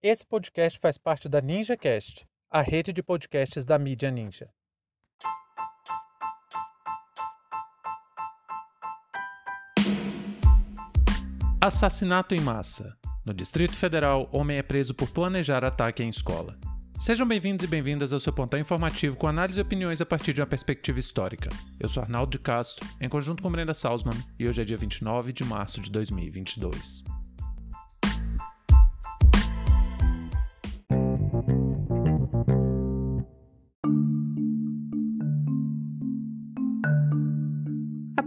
Esse podcast faz parte da NinjaCast, a rede de podcasts da mídia Ninja. Assassinato em massa. No Distrito Federal, homem é preso por planejar ataque em escola. Sejam bem-vindos e bem-vindas ao seu pontão informativo com análise e opiniões a partir de uma perspectiva histórica. Eu sou Arnaldo de Castro, em conjunto com Brenda Salzman, e hoje é dia 29 de março de 2022.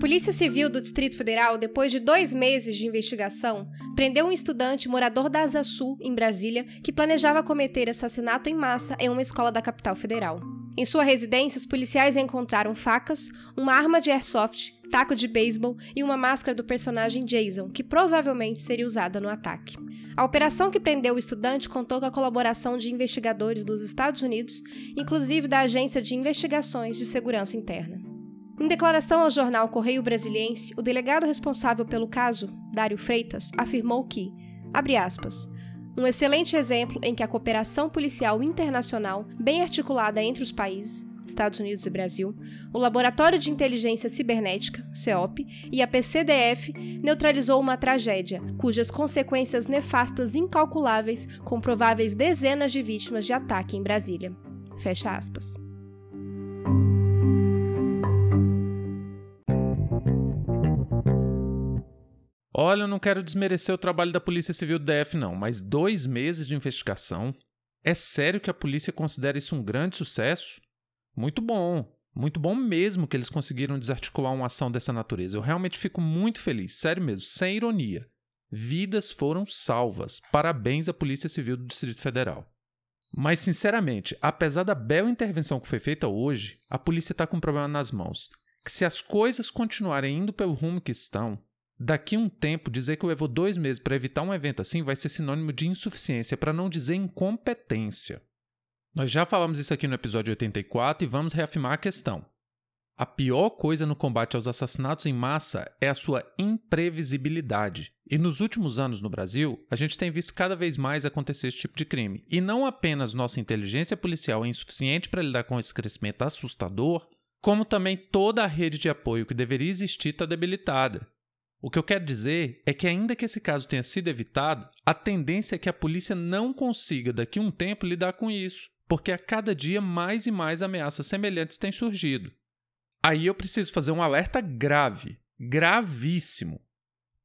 Polícia Civil do Distrito Federal, depois de dois meses de investigação, prendeu um estudante morador da Asa Sul, em Brasília, que planejava cometer assassinato em massa em uma escola da capital federal. Em sua residência, os policiais encontraram facas, uma arma de airsoft, taco de beisebol e uma máscara do personagem Jason, que provavelmente seria usada no ataque. A operação que prendeu o estudante contou com a colaboração de investigadores dos Estados Unidos, inclusive da Agência de Investigações de Segurança Interna. Em declaração ao jornal Correio Brasiliense, o delegado responsável pelo caso, Dário Freitas, afirmou que, abre aspas, um excelente exemplo em que a cooperação policial internacional, bem articulada entre os países, Estados Unidos e Brasil, o Laboratório de Inteligência Cibernética, CEOP, e a PCDF neutralizou uma tragédia, cujas consequências nefastas incalculáveis com prováveis dezenas de vítimas de ataque em Brasília. Fecha aspas. Olha, eu não quero desmerecer o trabalho da Polícia Civil do DF, não, mas dois meses de investigação? É sério que a polícia considera isso um grande sucesso? Muito bom, muito bom mesmo que eles conseguiram desarticular uma ação dessa natureza. Eu realmente fico muito feliz, sério mesmo, sem ironia. Vidas foram salvas. Parabéns à Polícia Civil do Distrito Federal. Mas, sinceramente, apesar da bela intervenção que foi feita hoje, a polícia está com um problema nas mãos. Que se as coisas continuarem indo pelo rumo que estão, Daqui um tempo, dizer que levou dois meses para evitar um evento assim vai ser sinônimo de insuficiência, para não dizer incompetência. Nós já falamos isso aqui no episódio 84 e vamos reafirmar a questão. A pior coisa no combate aos assassinatos em massa é a sua imprevisibilidade. E nos últimos anos no Brasil, a gente tem visto cada vez mais acontecer esse tipo de crime. E não apenas nossa inteligência policial é insuficiente para lidar com esse crescimento assustador, como também toda a rede de apoio que deveria existir está debilitada. O que eu quero dizer é que, ainda que esse caso tenha sido evitado, a tendência é que a polícia não consiga, daqui a um tempo, lidar com isso, porque a cada dia mais e mais ameaças semelhantes têm surgido. Aí eu preciso fazer um alerta grave, gravíssimo.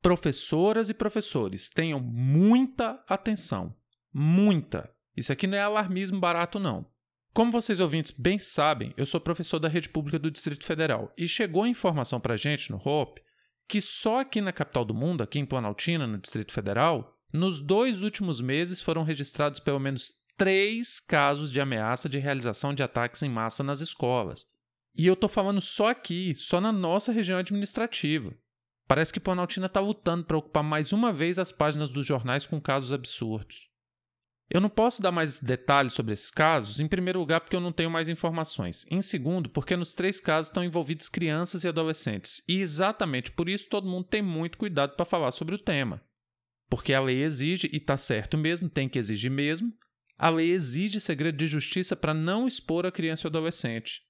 Professoras e professores, tenham muita atenção. Muita. Isso aqui não é alarmismo barato, não. Como vocês ouvintes bem sabem, eu sou professor da rede pública do Distrito Federal e chegou a informação para gente no HOPE que só aqui na capital do mundo, aqui em Planaltina, no Distrito Federal, nos dois últimos meses foram registrados pelo menos três casos de ameaça de realização de ataques em massa nas escolas. E eu estou falando só aqui, só na nossa região administrativa. Parece que Planaltina está lutando para ocupar mais uma vez as páginas dos jornais com casos absurdos. Eu não posso dar mais detalhes sobre esses casos, em primeiro lugar, porque eu não tenho mais informações. Em segundo, porque nos três casos estão envolvidos crianças e adolescentes. E exatamente por isso todo mundo tem muito cuidado para falar sobre o tema. Porque a lei exige, e está certo mesmo, tem que exigir mesmo, a lei exige segredo de justiça para não expor a criança e adolescente.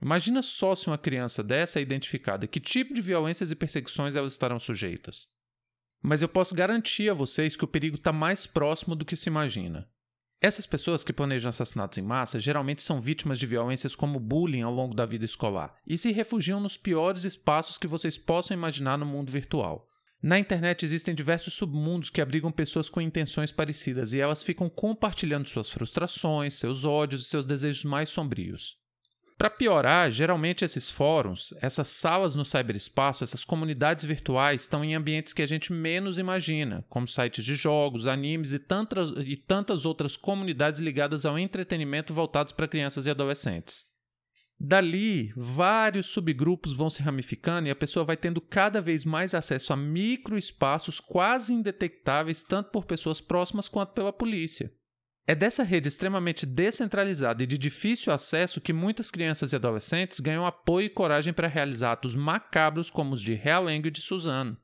Imagina só se uma criança dessa é identificada, que tipo de violências e perseguições elas estarão sujeitas. Mas eu posso garantir a vocês que o perigo está mais próximo do que se imagina. Essas pessoas que planejam assassinatos em massa geralmente são vítimas de violências como bullying ao longo da vida escolar e se refugiam nos piores espaços que vocês possam imaginar no mundo virtual. Na internet existem diversos submundos que abrigam pessoas com intenções parecidas e elas ficam compartilhando suas frustrações, seus ódios e seus desejos mais sombrios. Para piorar, geralmente esses fóruns, essas salas no cyberespaço, essas comunidades virtuais estão em ambientes que a gente menos imagina, como sites de jogos, animes e tantas, e tantas outras comunidades ligadas ao entretenimento voltados para crianças e adolescentes. Dali, vários subgrupos vão se ramificando e a pessoa vai tendo cada vez mais acesso a microespaços quase indetectáveis tanto por pessoas próximas quanto pela polícia. É dessa rede extremamente descentralizada e de difícil acesso que muitas crianças e adolescentes ganham apoio e coragem para realizar atos macabros como os de Realengo e de Suzano.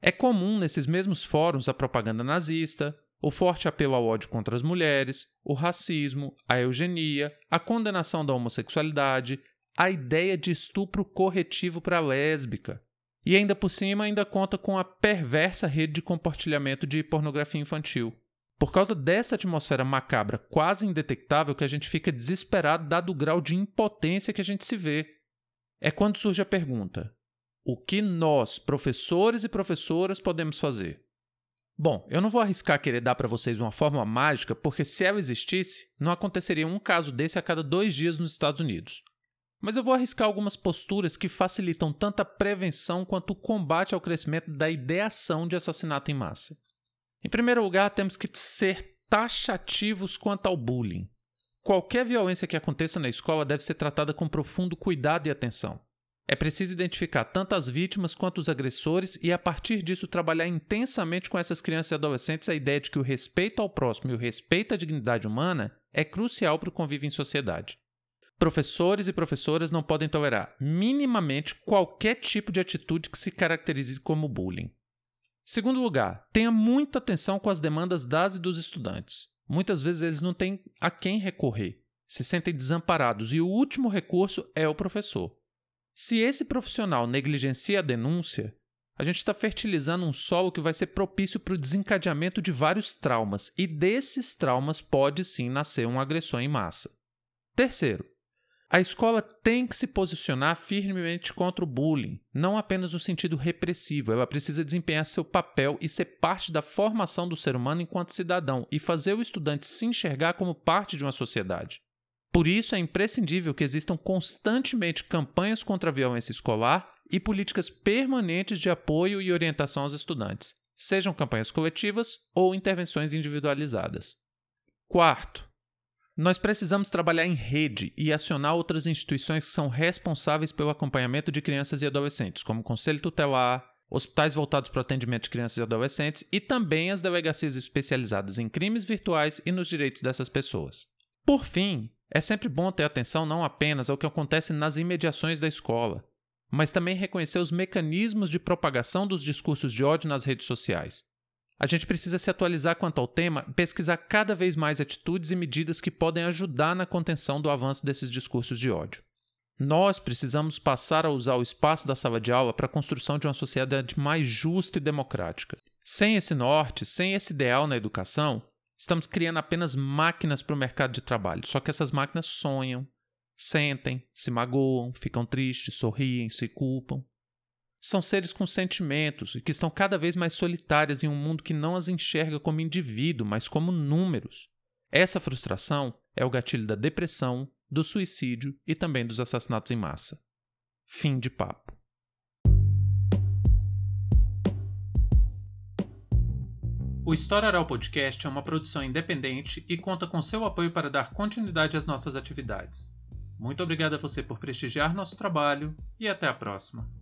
É comum nesses mesmos fóruns a propaganda nazista, o forte apelo ao ódio contra as mulheres, o racismo, a eugenia, a condenação da homossexualidade, a ideia de estupro corretivo para lésbica. E ainda por cima ainda conta com a perversa rede de compartilhamento de pornografia infantil. Por causa dessa atmosfera macabra quase indetectável que a gente fica desesperado dado o grau de impotência que a gente se vê. É quando surge a pergunta: o que nós, professores e professoras, podemos fazer? Bom, eu não vou arriscar querer dar para vocês uma fórmula mágica, porque se ela existisse, não aconteceria um caso desse a cada dois dias nos Estados Unidos. Mas eu vou arriscar algumas posturas que facilitam tanto a prevenção quanto o combate ao crescimento da ideação de assassinato em massa. Em primeiro lugar, temos que ser taxativos quanto ao bullying. Qualquer violência que aconteça na escola deve ser tratada com profundo cuidado e atenção. É preciso identificar tanto as vítimas quanto os agressores e, a partir disso, trabalhar intensamente com essas crianças e adolescentes a ideia de que o respeito ao próximo e o respeito à dignidade humana é crucial para o convívio em sociedade. Professores e professoras não podem tolerar minimamente qualquer tipo de atitude que se caracterize como bullying. Segundo lugar, tenha muita atenção com as demandas das e dos estudantes. Muitas vezes eles não têm a quem recorrer, se sentem desamparados e o último recurso é o professor. Se esse profissional negligencia a denúncia, a gente está fertilizando um solo que vai ser propício para o desencadeamento de vários traumas, e desses traumas pode sim nascer uma agressão em massa. Terceiro, a escola tem que se posicionar firmemente contra o bullying, não apenas no sentido repressivo, ela precisa desempenhar seu papel e ser parte da formação do ser humano enquanto cidadão e fazer o estudante se enxergar como parte de uma sociedade. Por isso, é imprescindível que existam constantemente campanhas contra a violência escolar e políticas permanentes de apoio e orientação aos estudantes, sejam campanhas coletivas ou intervenções individualizadas. Quarto, nós precisamos trabalhar em rede e acionar outras instituições que são responsáveis pelo acompanhamento de crianças e adolescentes, como o Conselho Tutelar, hospitais voltados para o atendimento de crianças e adolescentes e também as delegacias especializadas em crimes virtuais e nos direitos dessas pessoas. Por fim, é sempre bom ter atenção não apenas ao que acontece nas imediações da escola, mas também reconhecer os mecanismos de propagação dos discursos de ódio nas redes sociais. A gente precisa se atualizar quanto ao tema e pesquisar cada vez mais atitudes e medidas que podem ajudar na contenção do avanço desses discursos de ódio. Nós precisamos passar a usar o espaço da sala de aula para a construção de uma sociedade mais justa e democrática. Sem esse norte, sem esse ideal na educação, Estamos criando apenas máquinas para o mercado de trabalho. Só que essas máquinas sonham, sentem, se magoam, ficam tristes, sorriem, se culpam. São seres com sentimentos e que estão cada vez mais solitárias em um mundo que não as enxerga como indivíduo, mas como números. Essa frustração é o gatilho da depressão, do suicídio e também dos assassinatos em massa. Fim de papo. O História Oral Podcast é uma produção independente e conta com seu apoio para dar continuidade às nossas atividades. Muito obrigado a você por prestigiar nosso trabalho e até a próxima.